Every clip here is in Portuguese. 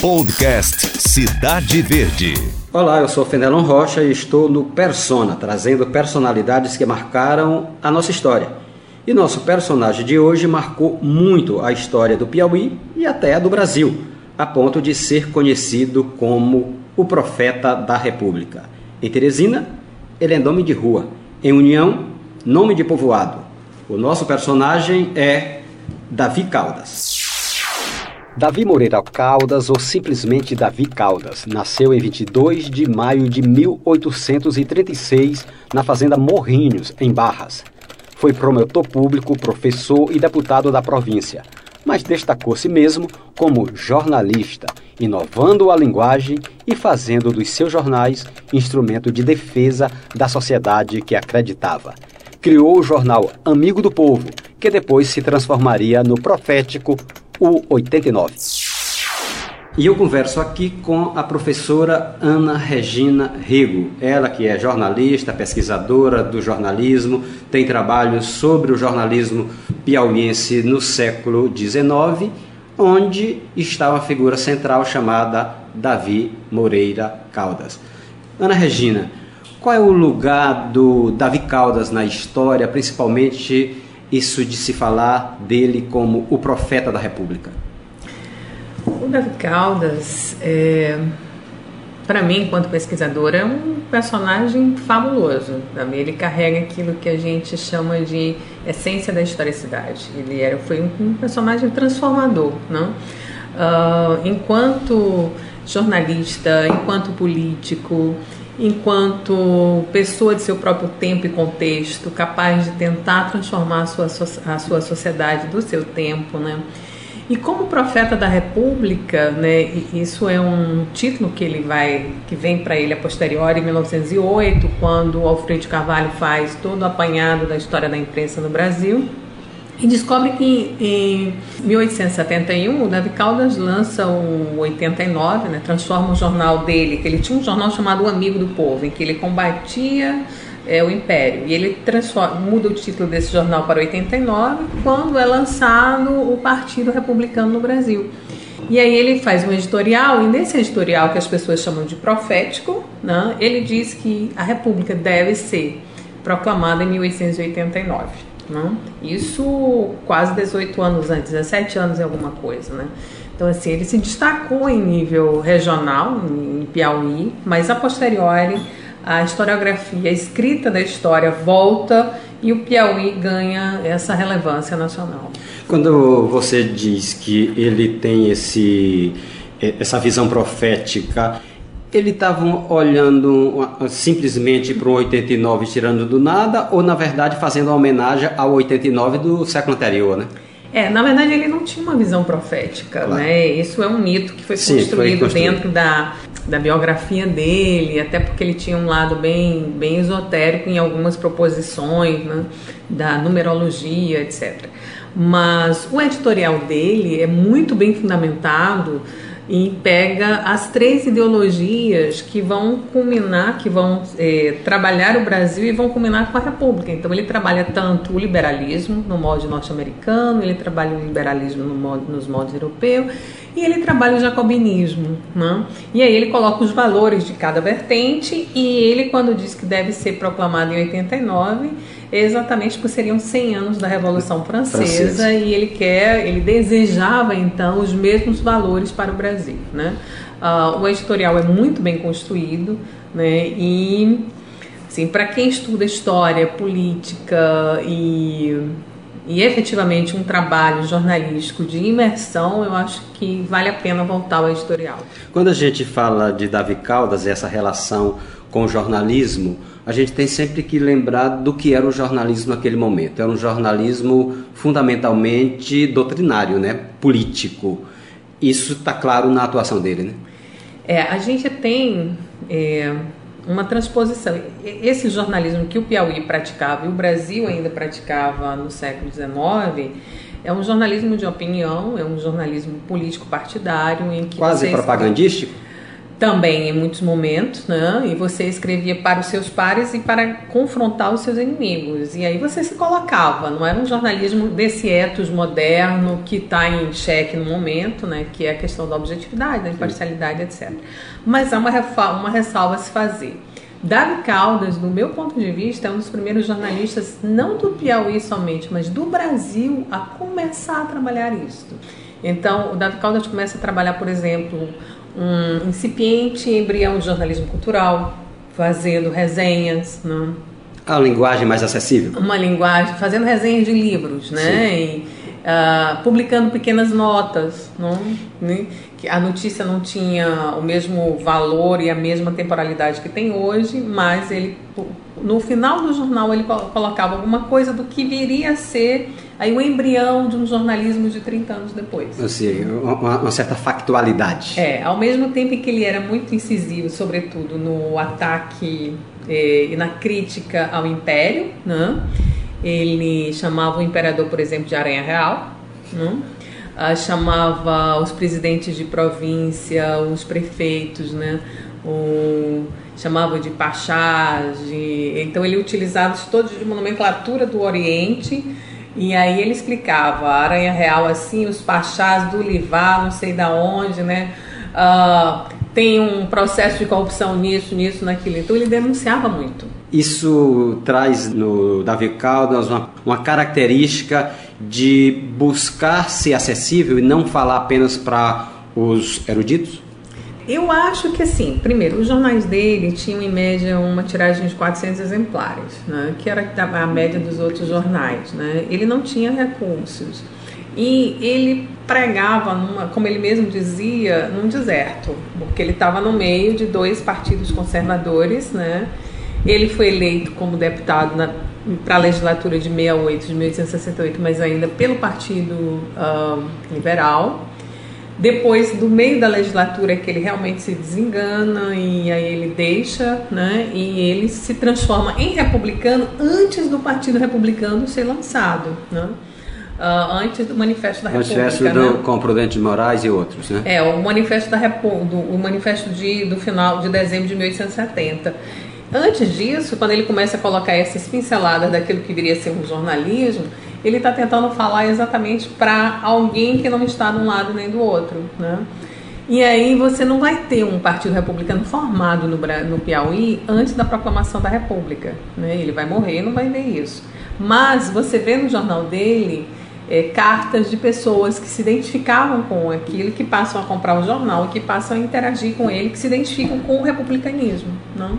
Podcast Cidade Verde. Olá, eu sou Fenelon Rocha e estou no Persona, trazendo personalidades que marcaram a nossa história. E nosso personagem de hoje marcou muito a história do Piauí e até a do Brasil, a ponto de ser conhecido como o profeta da República. Em Teresina, ele é nome de rua. Em União, nome de povoado. O nosso personagem é Davi Caldas. Davi Moreira Caldas, ou simplesmente Davi Caldas, nasceu em 22 de maio de 1836 na fazenda Morrinhos, em Barras. Foi promotor público, professor e deputado da província, mas destacou-se mesmo como jornalista, inovando a linguagem e fazendo dos seus jornais instrumento de defesa da sociedade que acreditava. Criou o jornal Amigo do Povo, que depois se transformaria no profético o 89. E eu converso aqui com a professora Ana Regina Rego, ela que é jornalista, pesquisadora do jornalismo, tem trabalhos sobre o jornalismo piauiense no século XIX, onde está uma figura central chamada Davi Moreira Caldas. Ana Regina, qual é o lugar do Davi Caldas na história, principalmente isso de se falar dele como o profeta da República? O Davi Caldas, é, para mim, enquanto pesquisadora, é um personagem fabuloso. Ele carrega aquilo que a gente chama de essência da historicidade. Ele era, foi um personagem transformador, não? Uh, enquanto jornalista, enquanto político, enquanto pessoa de seu próprio tempo e contexto, capaz de tentar transformar a sua, a sua sociedade do seu tempo, né? E como profeta da República, né, isso é um título que ele vai, que vem para ele a posteriori em 1908, quando Alfredo Carvalho faz todo o apanhado da história da imprensa no Brasil e descobre que em 1871 o Davi Caldas lança o 89, né, transforma o jornal dele, que ele tinha um jornal chamado O Amigo do Povo, em que ele combatia é, o Império. E ele muda o título desse jornal para 89, quando é lançado o Partido Republicano no Brasil. E aí ele faz um editorial, e nesse editorial que as pessoas chamam de profético, né, ele diz que a República deve ser proclamada em 1889. Isso quase 18 anos antes, 17 anos e alguma coisa. Né? Então, assim, ele se destacou em nível regional, em Piauí, mas a posteriori a historiografia, a escrita da história volta e o Piauí ganha essa relevância nacional. Quando você diz que ele tem esse, essa visão profética, ele estavam olhando simplesmente para o 89 tirando do nada ou na verdade fazendo uma homenagem ao 89 do século anterior, né? É, na verdade ele não tinha uma visão profética, claro. né? Isso é um mito que foi Sim, construído, foi dentro da, da biografia dele, até porque ele tinha um lado bem, bem esotérico em algumas proposições, né? Da numerologia, etc. Mas o editorial dele é muito bem fundamentado e pega as três ideologias que vão culminar, que vão é, trabalhar o Brasil e vão culminar com a República. Então ele trabalha tanto o liberalismo no modo norte-americano, ele trabalha o liberalismo no modo, nos modos europeus e ele trabalha o jacobinismo. Né? E aí ele coloca os valores de cada vertente e ele, quando diz que deve ser proclamado em 89, exatamente porque seriam 100 anos da Revolução Francesa, Francesa, e ele quer, ele desejava então os mesmos valores para o Brasil, né? Uh, o editorial é muito bem construído, né? E assim, para quem estuda história, política e e efetivamente um trabalho jornalístico de imersão, eu acho que vale a pena voltar ao editorial. Quando a gente fala de Davi Caldas, essa relação com o jornalismo, a gente tem sempre que lembrar do que era o jornalismo naquele momento. Era um jornalismo fundamentalmente doutrinário, né? político. Isso está claro na atuação dele, né? É, a gente tem é, uma transposição. Esse jornalismo que o Piauí praticava e o Brasil ainda praticava no século XIX é um jornalismo de opinião, é um jornalismo político partidário em que quase propagandístico também em muitos momentos, né? E você escrevia para os seus pares e para confrontar os seus inimigos. E aí você se colocava, não era um jornalismo desse ethos moderno que está em xeque no momento, né? Que é a questão da objetividade, da imparcialidade, etc. Mas há uma, uma ressalva a se fazer. Davi Caldas, do meu ponto de vista, é um dos primeiros jornalistas, não do Piauí somente, mas do Brasil, a começar a trabalhar isso. Então, o Davi Caldas começa a trabalhar, por exemplo, um incipiente embrião de jornalismo cultural, fazendo resenhas, né? A linguagem mais acessível. Uma linguagem, fazendo resenhas de livros, né? E, uh, publicando pequenas notas, não? Né? que a notícia não tinha o mesmo valor e a mesma temporalidade que tem hoje, mas ele no final do jornal ele colocava alguma coisa do que viria a ser aí o embrião de um jornalismo de 30 anos depois. Ou seja, uma, uma certa factualidade. É, ao mesmo tempo que ele era muito incisivo, sobretudo no ataque eh, e na crítica ao império, né? Ele chamava o imperador, por exemplo, de aranha real, né? ah, chamava os presidentes de província, os prefeitos, né? O, chamava de pachás, de, então ele utilizava isso todos de nomenclatura do Oriente e aí ele explicava a aranha real assim, os pachás do Livar, não sei da onde, né? Ah, tem um processo de corrupção nisso, nisso, naquilo. Então ele denunciava muito. Isso traz no Davi Caldas uma, uma característica de buscar ser acessível e não falar apenas para os eruditos? Eu acho que assim, primeiro, os jornais dele tinham em média uma tiragem de 400 exemplares, né, que era a média dos outros jornais. Né? Ele não tinha recursos. E ele pregava, numa, como ele mesmo dizia, num deserto, porque ele estava no meio de dois partidos conservadores, né? Ele foi eleito como deputado para a legislatura de 68, de 1868, mas ainda pelo Partido Liberal. Depois, do meio da legislatura, é que ele realmente se desengana e aí ele deixa, né? E ele se transforma em republicano antes do Partido Republicano ser lançado, né? Uh, antes do Manifesto da República. Manifesto do, né? com Prudente de Moraes e outros, né? É, o Manifesto da República, o Manifesto de, do final de dezembro de 1870. Antes disso, quando ele começa a colocar essas pinceladas daquilo que viria a ser um jornalismo, ele está tentando falar exatamente para alguém que não está de um lado nem do outro, né? E aí você não vai ter um partido republicano formado no, no Piauí antes da proclamação da República, né? Ele vai morrer, não vai ver isso. Mas você vê no jornal dele é, cartas de pessoas que se identificavam com aquilo, que passam a comprar o jornal, que passam a interagir com ele, que se identificam com o republicanismo, não?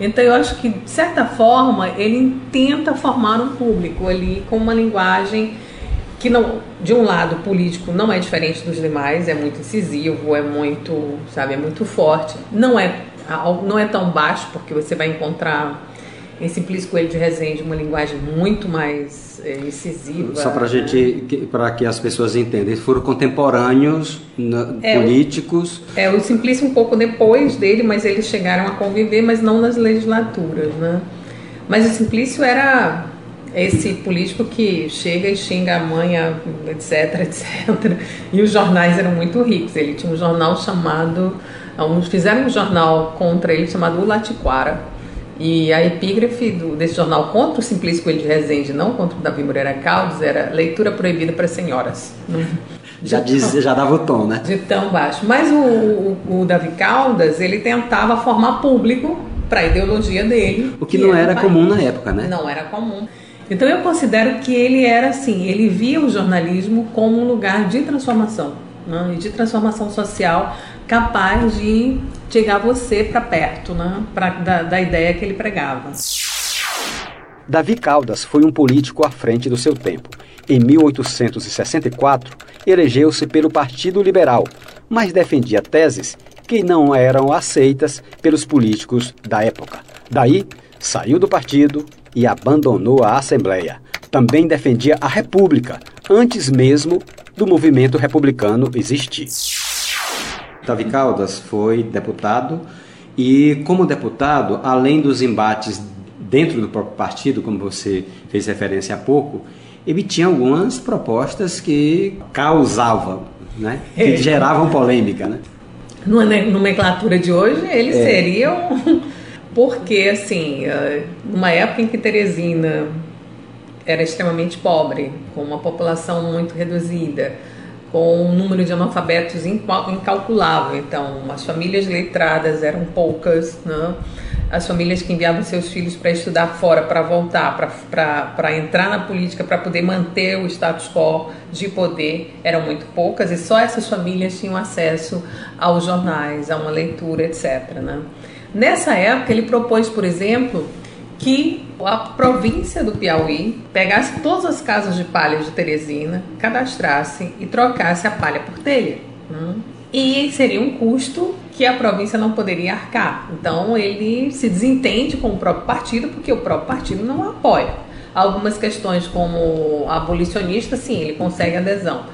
Então eu acho que, de certa forma, ele tenta formar um público ali com uma linguagem que não, de um lado político não é diferente dos demais, é muito incisivo, é muito, sabe, é muito forte. Não é não é tão baixo porque você vai encontrar em Simplício Coelho de Resende uma linguagem muito mais é, incisiva. Só para né? gente, para que as pessoas entendam, foram contemporâneos é, políticos. O, é, o Simplício um pouco depois dele, mas eles chegaram a conviver, mas não nas legislaturas, né? Mas o Simplício era esse político que chega e xinga a mãe, etc, etc. E os jornais eram muito ricos. Ele tinha um jornal chamado, fizeram um jornal contra ele chamado O Latiquara e a epígrafe do, desse jornal contra o Simplício Coelho de Rezende, não contra o Davi Moreira Caldas, era leitura proibida para senhoras. Já, diz, já dava o tom, né? De tão baixo. Mas o, o, o Davi Caldas, ele tentava formar público para a ideologia dele. O que, que não era, era comum na época, né? Não era comum. Então eu considero que ele era assim, ele via o jornalismo como um lugar de transformação, né? de transformação social capaz de chegar você para perto, né? Pra, da, da ideia que ele pregava. Davi Caldas foi um político à frente do seu tempo. Em 1864, elegeu-se pelo Partido Liberal, mas defendia teses que não eram aceitas pelos políticos da época. Daí, saiu do partido e abandonou a Assembleia. Também defendia a República, antes mesmo do movimento republicano existir. Davi Caldas foi deputado e, como deputado, além dos embates dentro do próprio partido, como você fez referência há pouco, ele tinha algumas propostas que causavam, né? que é. geravam polêmica. Né? numa nomenclatura de hoje, ele é. seria um. Porque, assim, eh, numa época em que Teresina era extremamente pobre, com uma população muito reduzida, com um número de analfabetos incalculável. Então, as famílias letradas eram poucas, né? as famílias que enviavam seus filhos para estudar fora, para voltar, para entrar na política, para poder manter o status quo de poder, eram muito poucas e só essas famílias tinham acesso aos jornais, a uma leitura, etc. Né? Nessa época, ele propôs, por exemplo, que a província do Piauí pegasse todas as casas de palha de Teresina, cadastrasse e trocasse a palha por telha. Hum? E seria um custo que a província não poderia arcar. Então ele se desentende com o próprio partido, porque o próprio partido não apoia. Algumas questões como abolicionista, sim, ele consegue adesão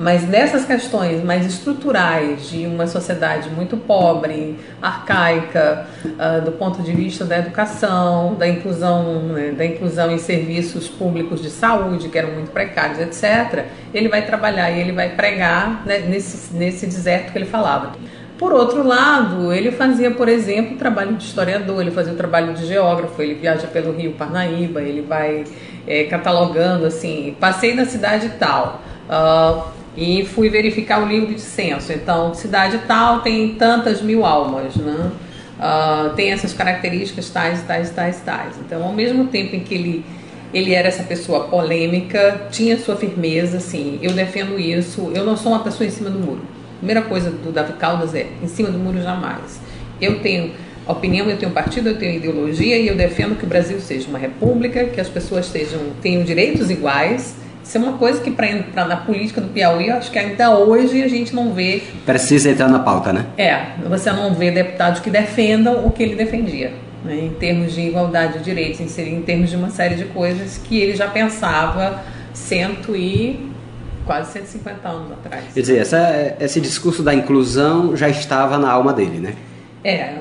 mas nessas questões mais estruturais de uma sociedade muito pobre, arcaica, uh, do ponto de vista da educação, da inclusão, né, da inclusão em serviços públicos de saúde, que eram muito precários, etc., ele vai trabalhar e ele vai pregar né, nesse, nesse deserto que ele falava. Por outro lado, ele fazia, por exemplo, o trabalho de historiador, ele fazia o trabalho de geógrafo, ele viaja pelo Rio Parnaíba, ele vai é, catalogando assim, passei na cidade tal. Uh, e fui verificar o livro de censo. Então, cidade tal tem tantas mil almas, né? Uh, tem essas características tais, tais, tais, tais. Então, ao mesmo tempo em que ele ele era essa pessoa polêmica, tinha sua firmeza, assim, eu defendo isso, eu não sou uma pessoa em cima do muro. Primeira coisa do Davi Caldas é, em cima do muro jamais. Eu tenho opinião, eu tenho partido, eu tenho ideologia e eu defendo que o Brasil seja uma república, que as pessoas sejam, tenham direitos iguais, isso é uma coisa que para entrar na política do Piauí, eu acho que ainda hoje a gente não vê. Precisa entrar na pauta, né? É, você não vê deputados que defendam o que ele defendia, né, em termos de igualdade de direitos, em, em termos de uma série de coisas que ele já pensava cento e quase 150 anos atrás. Quer dizer, essa, esse discurso da inclusão já estava na alma dele, né? É,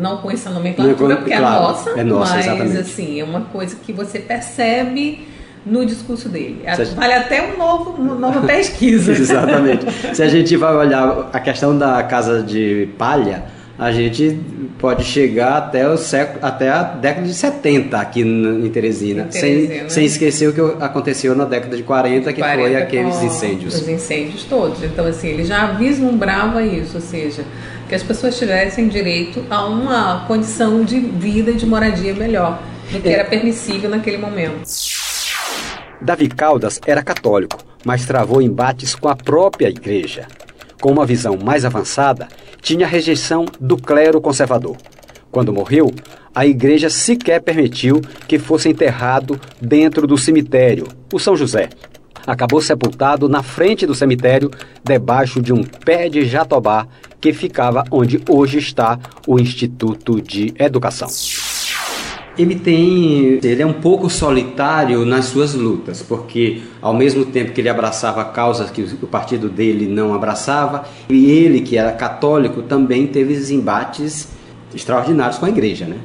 não com essa nomenclatura, porque claro, é nossa, é nossa mas exatamente. assim, é uma coisa que você percebe no discurso dele. Gente... Vale até um novo, uma nova pesquisa. Exatamente. Se a gente vai olhar a questão da casa de palha, a gente pode chegar até, o século, até a década de 70 aqui em Teresina, em Teresina sem, sem esquecer o que aconteceu na década de 40, que 40 foi aqueles incêndios. Os incêndios todos. Então, assim, ele já vislumbrava isso, ou seja, que as pessoas tivessem direito a uma condição de vida e de moradia melhor do que é. era permissível naquele momento. Davi Caldas era católico, mas travou embates com a própria igreja. Com uma visão mais avançada, tinha a rejeição do clero conservador. Quando morreu, a igreja sequer permitiu que fosse enterrado dentro do cemitério, o São José. Acabou sepultado na frente do cemitério, debaixo de um pé de jatobá que ficava onde hoje está o Instituto de Educação ele tem ele é um pouco solitário nas suas lutas porque ao mesmo tempo que ele abraçava causas que o partido dele não abraçava e ele que era católico também teve embates extraordinários com a igreja né?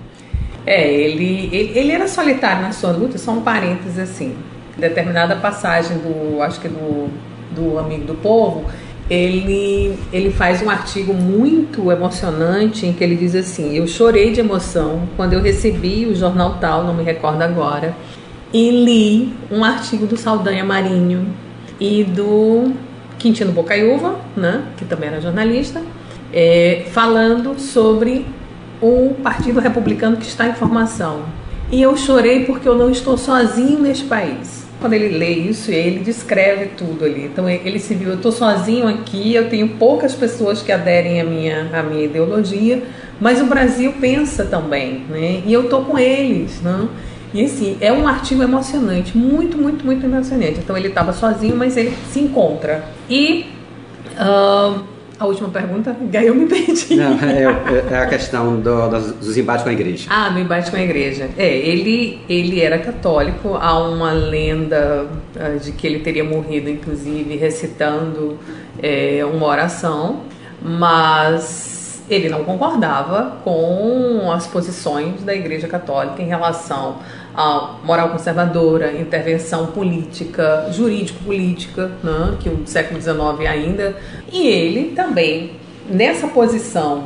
É ele ele, ele era solitário na sua luta só um parênteses assim determinada passagem do acho que do do amigo do povo ele, ele faz um artigo muito emocionante em que ele diz assim: Eu chorei de emoção quando eu recebi o jornal tal, não me recordo agora, e li um artigo do Saldanha Marinho e do Quintino Bocaiúva, né, que também era jornalista, é, falando sobre o Partido Republicano que está em formação. E eu chorei porque eu não estou sozinho neste país quando ele lê isso, ele descreve tudo ali. Então ele se viu, eu estou sozinho aqui, eu tenho poucas pessoas que aderem à minha, à minha ideologia, mas o Brasil pensa também, né? E eu estou com eles, né? E assim, é um artigo emocionante, muito, muito, muito emocionante. Então ele estava sozinho, mas ele se encontra. E uh, a última pergunta, eu me perdi. Não, é, é, é a questão do, dos embates com a igreja. Ah, do embate com a igreja. É, ele, ele era católico, há uma lenda uh, de que ele teria morrido, inclusive, recitando é, uma oração, mas ele não concordava com as posições da igreja católica em relação a moral conservadora, intervenção política, jurídico-política, né, que o século XIX ainda, e ele também nessa posição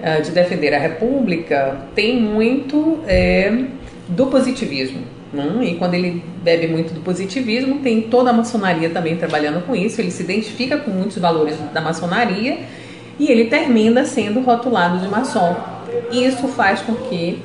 uh, de defender a República, tem muito é, do positivismo. Né? E quando ele bebe muito do positivismo, tem toda a maçonaria também trabalhando com isso. Ele se identifica com muitos valores da maçonaria e ele termina sendo rotulado de maçom. Isso faz com que,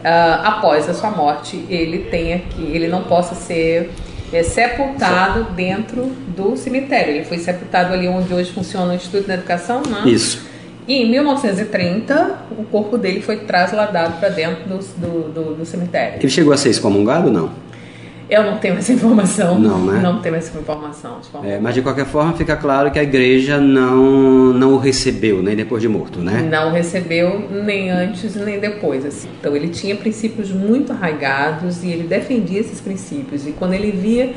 uh, após a sua morte, ele tenha que, ele não possa ser é, sepultado dentro do cemitério. Ele foi sepultado ali onde hoje funciona o Instituto da Educação, né? Isso. E em 1930, o corpo dele foi trasladado para dentro do, do, do, do, cemitério. Ele chegou a ser excomungado ou não? Eu não tenho essa informação. Não, né? Não tenho essa informação. É, mas de qualquer forma fica claro que a igreja não, não o recebeu, nem depois de morto, né? Não recebeu nem antes nem depois. Assim. Então ele tinha princípios muito arraigados e ele defendia esses princípios. E quando ele via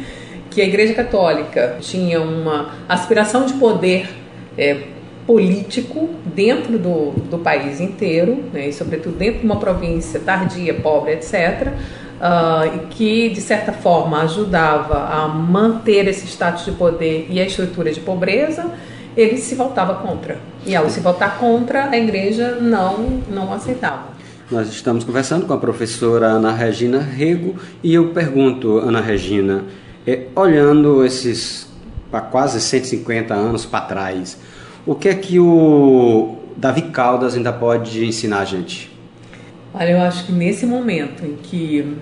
que a igreja católica tinha uma aspiração de poder é, político dentro do, do país inteiro, né, e sobretudo dentro de uma província tardia, pobre, etc., uh, que, de certa forma, ajudava a manter esse status de poder e a estrutura de pobreza, ele se voltava contra. E ao se voltar contra, a igreja não, não aceitava. Nós estamos conversando com a professora Ana Regina Rego e eu pergunto, Ana Regina, é, olhando esses quase 150 anos para trás, o que é que o Davi Caldas ainda pode ensinar a gente? Olha, eu acho que nesse momento em que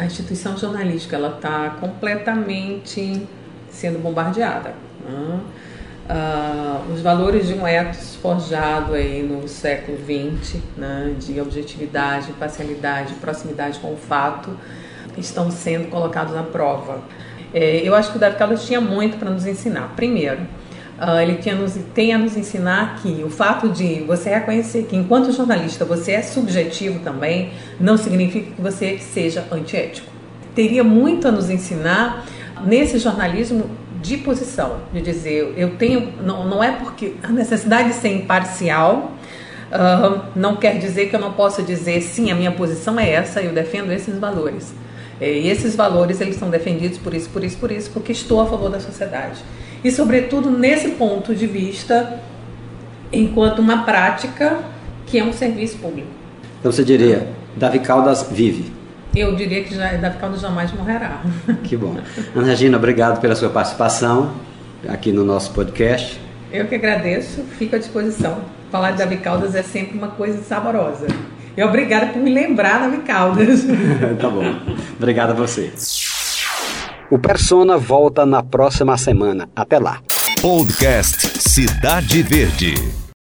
a instituição jornalística ela está completamente sendo bombardeada. Né? Uh, os valores de um ethos forjado aí no século XX, né, de objetividade, imparcialidade, proximidade com o fato, estão sendo colocados à prova. É, eu acho que o David Caldas tinha muito para nos ensinar. Primeiro, Uh, ele tinha nos, tem a nos ensinar que o fato de você reconhecer que, enquanto jornalista, você é subjetivo também, não significa que você seja antiético. Teria muito a nos ensinar nesse jornalismo de posição, de dizer, eu tenho, não, não é porque a necessidade de ser imparcial uh, não quer dizer que eu não possa dizer, sim, a minha posição é essa, eu defendo esses valores. E esses valores, eles são defendidos por isso, por isso, por isso, porque estou a favor da sociedade e, sobretudo, nesse ponto de vista, enquanto uma prática que é um serviço público. Então você diria, Davi Caldas vive? Eu diria que já, Davi Caldas jamais morrerá. Que bom. Ana Regina, obrigado pela sua participação aqui no nosso podcast. Eu que agradeço, fico à disposição. Falar de Davi Caldas é sempre uma coisa saborosa. E obrigada por me lembrar, Davi Caldas. tá bom. Obrigado a você. O Persona volta na próxima semana. Até lá. Podcast Cidade Verde.